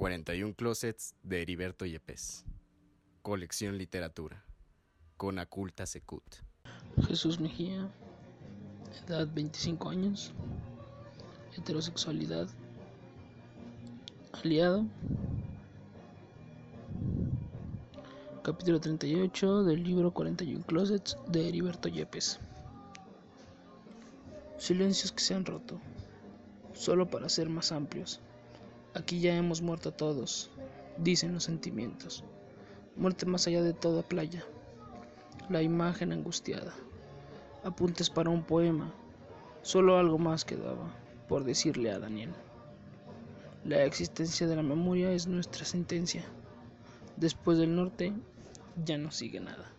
41 Closets de Heriberto Yepes. Colección Literatura. Con Aculta Secut. Jesús Mejía, edad 25 años, heterosexualidad, aliado. Capítulo 38 del libro 41 Closets de Heriberto Yepes. Silencios que se han roto, solo para ser más amplios. Aquí ya hemos muerto todos, dicen los sentimientos. Muerte más allá de toda playa. La imagen angustiada. Apuntes para un poema. Solo algo más quedaba por decirle a Daniel. La existencia de la memoria es nuestra sentencia. Después del norte ya no sigue nada.